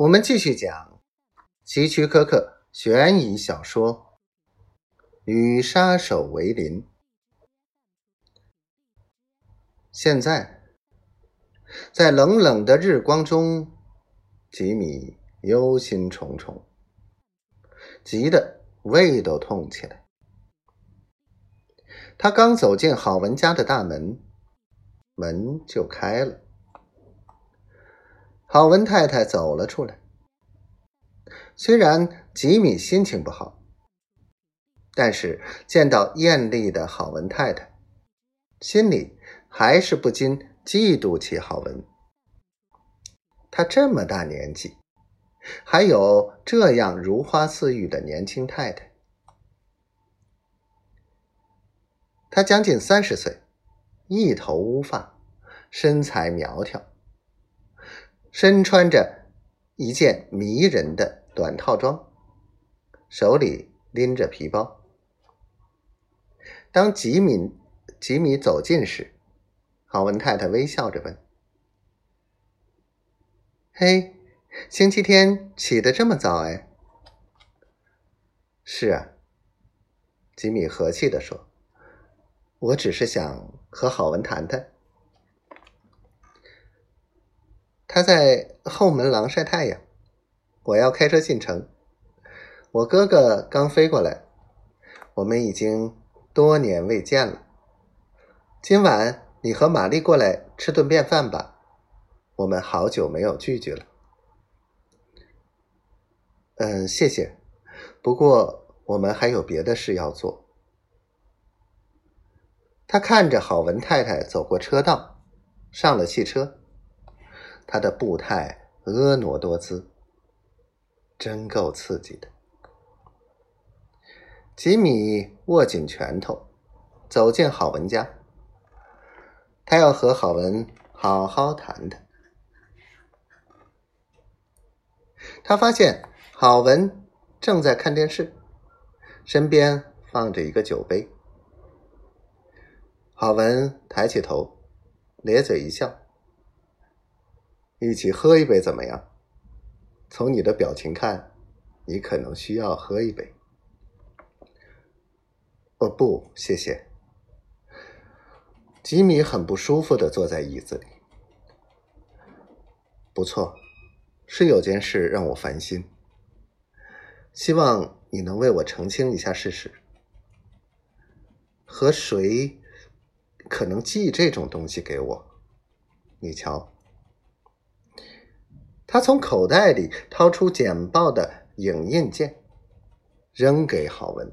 我们继续讲希区柯克悬疑小说《与杀手为邻》。现在，在冷冷的日光中，吉米忧心忡忡，急得胃都痛起来。他刚走进郝文家的大门，门就开了。郝文太太走了出来。虽然吉米心情不好，但是见到艳丽的郝文太太，心里还是不禁嫉妒起郝文。他这么大年纪，还有这样如花似玉的年轻太太。他将近三十岁，一头乌发，身材苗条。身穿着一件迷人的短套装，手里拎着皮包。当吉米吉米走近时，郝文太太微笑着问：“嘿，星期天起得这么早哎？”“是啊。”吉米和气地说，“我只是想和郝文谈谈。”他在后门廊晒太阳，我要开车进城。我哥哥刚飞过来，我们已经多年未见了。今晚你和玛丽过来吃顿便饭吧，我们好久没有聚聚了。嗯，谢谢。不过我们还有别的事要做。他看着郝文太太走过车道，上了汽车。他的步态婀娜多姿，真够刺激的。吉米握紧拳头，走进郝文家。他要和郝文好好谈谈。他发现郝文正在看电视，身边放着一个酒杯。郝文抬起头，咧嘴一笑。一起喝一杯怎么样？从你的表情看，你可能需要喝一杯。哦，不，谢谢。吉米很不舒服的坐在椅子里。不错，是有件事让我烦心，希望你能为我澄清一下事实。和谁可能寄这种东西给我？你瞧。他从口袋里掏出简报的影印件，扔给郝文。